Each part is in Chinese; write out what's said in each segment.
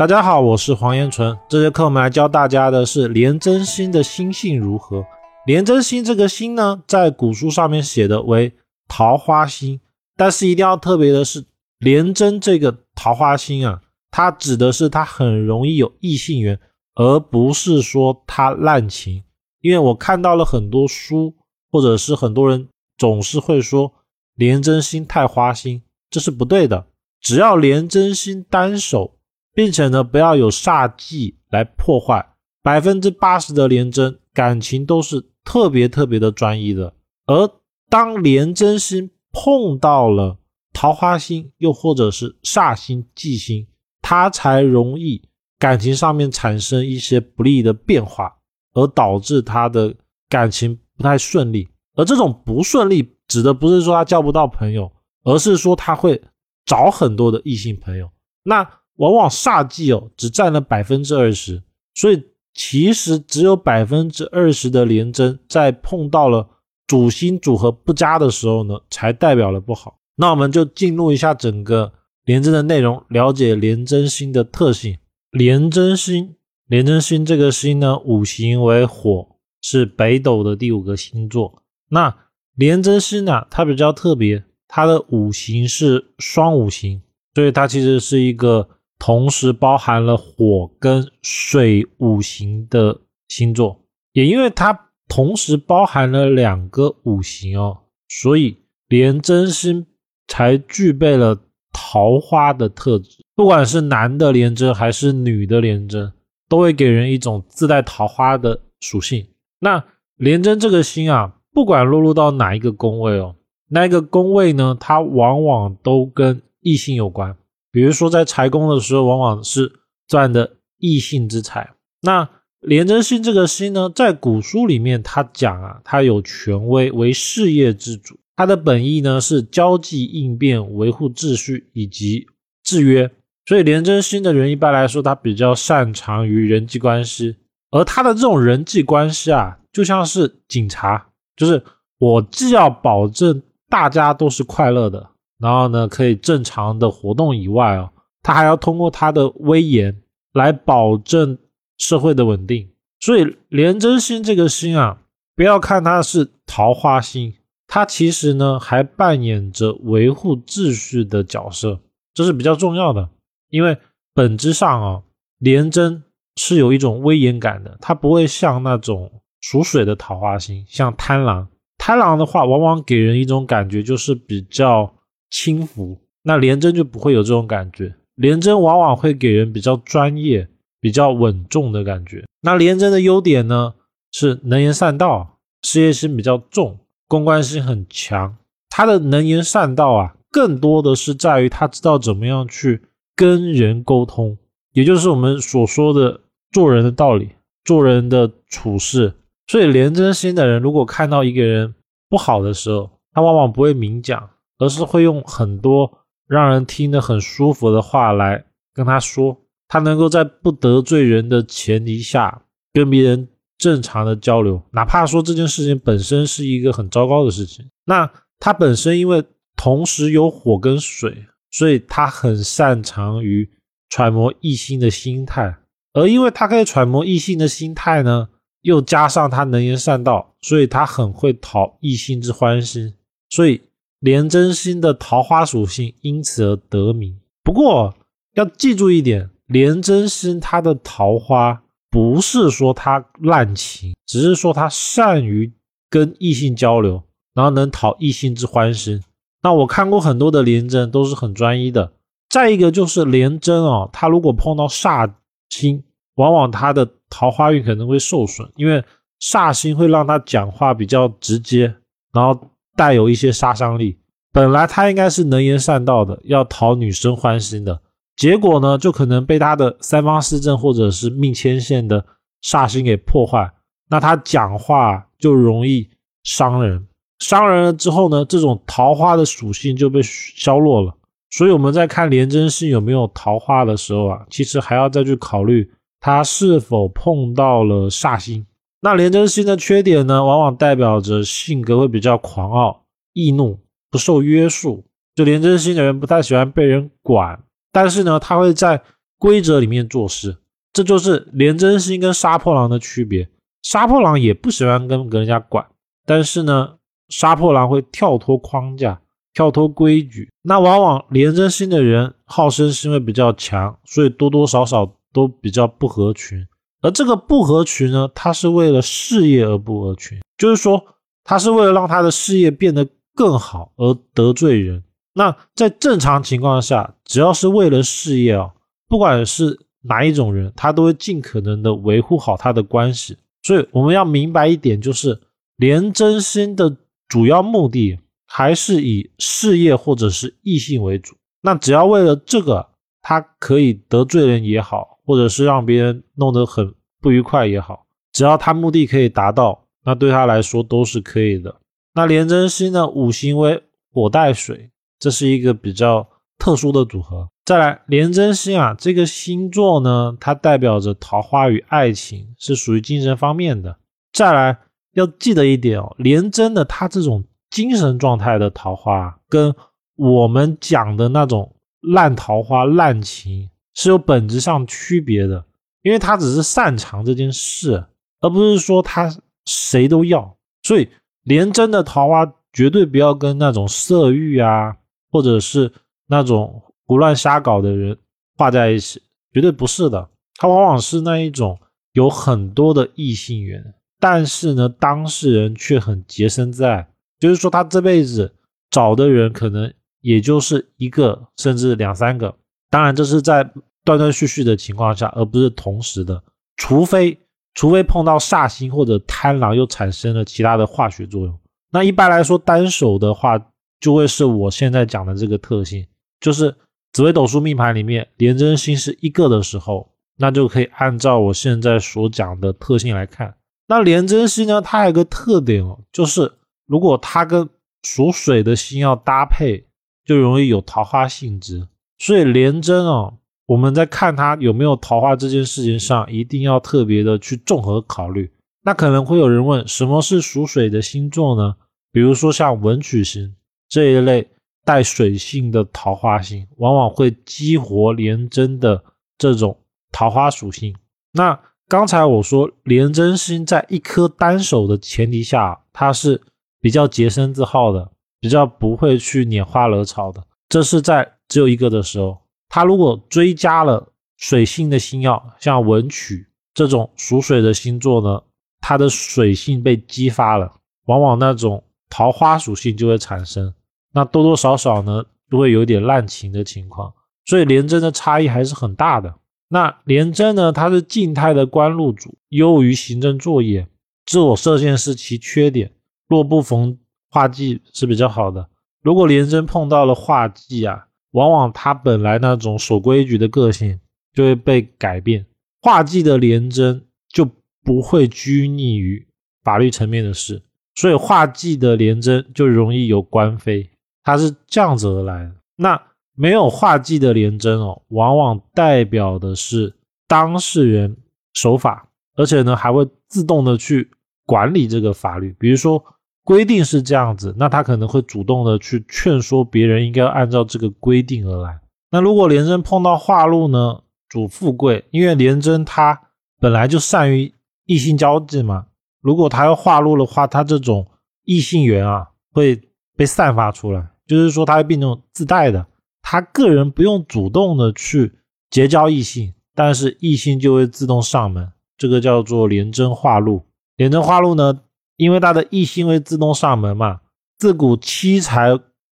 大家好，我是黄延纯。这节课我们来教大家的是廉贞星的星性如何。廉贞星这个星呢，在古书上面写的为桃花星，但是一定要特别的是，廉贞这个桃花星啊，它指的是它很容易有异性缘，而不是说它滥情。因为我看到了很多书，或者是很多人总是会说廉贞星太花心，这是不对的。只要廉贞星单手。并且呢，不要有煞忌来破坏。百分之八十的廉贞感情都是特别特别的专一的。而当廉贞星碰到了桃花星，又或者是煞星、忌星，它才容易感情上面产生一些不利的变化，而导致他的感情不太顺利。而这种不顺利，指的不是说他交不到朋友，而是说他会找很多的异性朋友。那。往往煞忌哦，只占了百分之二十，所以其实只有百分之二十的廉贞，在碰到了主星组合不佳的时候呢，才代表了不好。那我们就进入一下整个廉贞的内容，了解廉贞星的特性。廉贞星，廉贞星这个星呢，五行为火，是北斗的第五个星座。那廉贞星呢，它比较特别，它的五行是双五行，所以它其实是一个。同时包含了火跟水五行的星座，也因为它同时包含了两个五行哦，所以连真星才具备了桃花的特质。不管是男的连贞还是女的连贞，都会给人一种自带桃花的属性。那连贞这个星啊，不管落入到哪一个宫位哦，那一个宫位呢，它往往都跟异性有关。比如说，在财宫的时候，往往是赚的异性之财。那廉贞星这个星呢，在古书里面，它讲啊，它有权威，为事业之主。它的本意呢是交际应变、维护秩序以及制约。所以，廉贞星的人一般来说，他比较擅长于人际关系。而他的这种人际关系啊，就像是警察，就是我既要保证大家都是快乐的。然后呢，可以正常的活动以外哦，他还要通过他的威严来保证社会的稳定。所以廉贞星这个星啊，不要看它是桃花星，它其实呢还扮演着维护秩序的角色，这是比较重要的。因为本质上啊，廉贞是有一种威严感的，它不会像那种属水的桃花星，像贪狼。贪狼的话，往往给人一种感觉就是比较。轻浮，那廉贞就不会有这种感觉。廉贞往往会给人比较专业、比较稳重的感觉。那廉贞的优点呢，是能言善道，事业心比较重，公关心很强。他的能言善道啊，更多的是在于他知道怎么样去跟人沟通，也就是我们所说的做人的道理、做人的处事。所以廉贞心的人，如果看到一个人不好的时候，他往往不会明讲。而是会用很多让人听得很舒服的话来跟他说，他能够在不得罪人的前提下跟别人正常的交流，哪怕说这件事情本身是一个很糟糕的事情。那他本身因为同时有火跟水，所以他很擅长于揣摩异性的心态，而因为他可以揣摩异性的心态呢，又加上他能言善道，所以他很会讨异性之欢心，所以。廉贞星的桃花属性因此而得名。不过要记住一点，廉贞星它的桃花不是说它滥情，只是说它善于跟异性交流，然后能讨异性之欢心。那我看过很多的廉贞都是很专一的。再一个就是廉贞哦，他如果碰到煞星，往往他的桃花运可能会受损，因为煞星会让他讲话比较直接，然后。带有一些杀伤力，本来他应该是能言善道的，要讨女生欢心的，结果呢，就可能被他的三方四正或者是命牵线的煞星给破坏，那他讲话就容易伤人，伤人了之后呢，这种桃花的属性就被消落了。所以我们在看廉贞星有没有桃花的时候啊，其实还要再去考虑他是否碰到了煞星。那廉贞星的缺点呢，往往代表着性格会比较狂傲、易怒、不受约束。就廉贞星的人不太喜欢被人管，但是呢，他会在规则里面做事。这就是廉贞星跟杀破狼的区别。杀破狼也不喜欢跟跟人家管，但是呢，杀破狼会跳脱框架，跳脱规矩。那往往廉贞星的人好胜心会比较强，所以多多少少都比较不合群。而这个不合群呢，他是为了事业而不合群，就是说他是为了让他的事业变得更好而得罪人。那在正常情况下，只要是为了事业啊，不管是哪一种人，他都会尽可能的维护好他的关系。所以我们要明白一点，就是连真心的主要目的还是以事业或者是异性为主。那只要为了这个，他可以得罪人也好，或者是让别人弄得很不愉快也好，只要他目的可以达到，那对他来说都是可以的。那廉贞星呢，五行为火带水，这是一个比较特殊的组合。再来，廉贞星啊，这个星座呢，它代表着桃花与爱情，是属于精神方面的。再来，要记得一点哦，廉贞的它这种精神状态的桃花，跟我们讲的那种烂桃花、烂情是有本质上区别的，因为他只是擅长这件事，而不是说他谁都要。所以，廉贞的桃花绝对不要跟那种色欲啊，或者是那种。胡乱瞎搞的人画在一起，绝对不是的。他往往是那一种有很多的异性缘，但是呢，当事人却很洁身自爱。就是说，他这辈子找的人可能也就是一个，甚至两三个。当然，这是在断断续续的情况下，而不是同时的。除非，除非碰到煞星或者贪狼，又产生了其他的化学作用。那一般来说，单手的话，就会是我现在讲的这个特性，就是。紫微斗数命盘里面，廉贞星是一个的时候，那就可以按照我现在所讲的特性来看。那廉贞星呢，它有个特点哦，就是如果它跟属水的星要搭配，就容易有桃花性质。所以廉贞哦，我们在看他有没有桃花这件事情上，一定要特别的去综合考虑。那可能会有人问，什么是属水的星座呢？比如说像文曲星这一类。带水性的桃花星，往往会激活廉贞的这种桃花属性。那刚才我说廉贞星在一颗单手的前提下，它是比较洁身自好的，比较不会去拈花惹草的。这是在只有一个的时候，它如果追加了水性的星耀，像文曲这种属水的星座呢，它的水性被激发了，往往那种桃花属性就会产生。那多多少少呢，都会有点滥情的情况，所以廉贞的差异还是很大的。那廉贞呢，它是静态的官禄主，优于行政作业，自我设限是其缺点。若不逢化忌是比较好的。如果廉贞碰到了化忌啊，往往他本来那种守规矩的个性就会被改变。化忌的廉贞就不会拘泥于法律层面的事，所以化忌的廉贞就容易有官非。它是这样子而来的。那没有画忌的廉贞哦，往往代表的是当事人守法，而且呢还会自动的去管理这个法律。比如说规定是这样子，那他可能会主动的去劝说别人应该按照这个规定而来。那如果廉贞碰到化禄呢，主富贵，因为廉贞他本来就善于异性交际嘛，如果他要化禄的话，他这种异性缘啊会。被散发出来，就是说他会变成自带的，他个人不用主动的去结交异性，但是异性就会自动上门，这个叫做廉贞化禄。廉贞化禄呢，因为他的异性会自动上门嘛，自古七财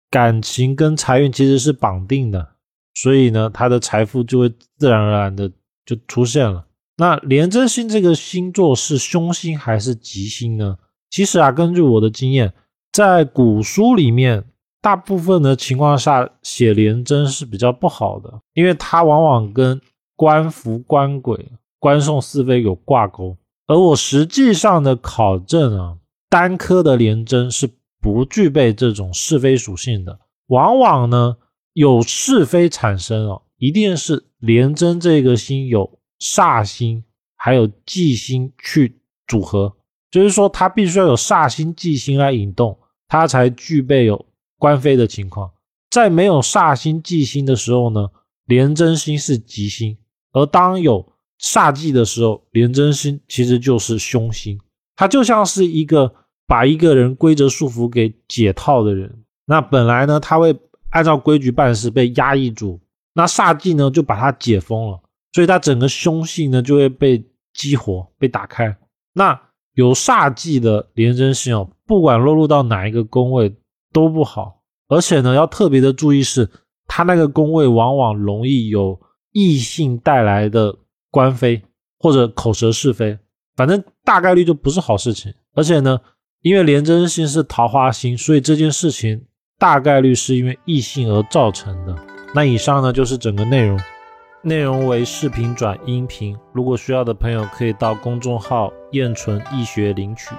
感情跟财运其实是绑定的，所以呢，他的财富就会自然而然的就出现了。那廉贞星这个星座是凶星还是吉星呢？其实啊，根据我的经验。在古书里面，大部分的情况下写廉贞是比较不好的，因为它往往跟官符、官鬼、官送是非有挂钩。而我实际上的考证啊，单颗的连贞是不具备这种是非属性的，往往呢有是非产生哦，一定是连贞这个星有煞星，还有忌星去组合，就是说它必须要有煞星、忌星来引动。它才具备有官非的情况，在没有煞星忌星的时候呢，连贞星是吉星，而当有煞忌的时候，廉贞星其实就是凶星，它就像是一个把一个人规则束缚给解套的人。那本来呢，他会按照规矩办事，被压抑住。那煞忌呢，就把他解封了，所以他整个凶性呢就会被激活、被打开。那有煞忌的廉贞星哦，不管落入到哪一个宫位都不好，而且呢，要特别的注意是，他那个宫位往往容易有异性带来的官非或者口舌是非，反正大概率就不是好事情。而且呢，因为廉贞星是桃花星，所以这件事情大概率是因为异性而造成的。那以上呢就是整个内容，内容为视频转音频，如果需要的朋友可以到公众号“燕纯易学”领取。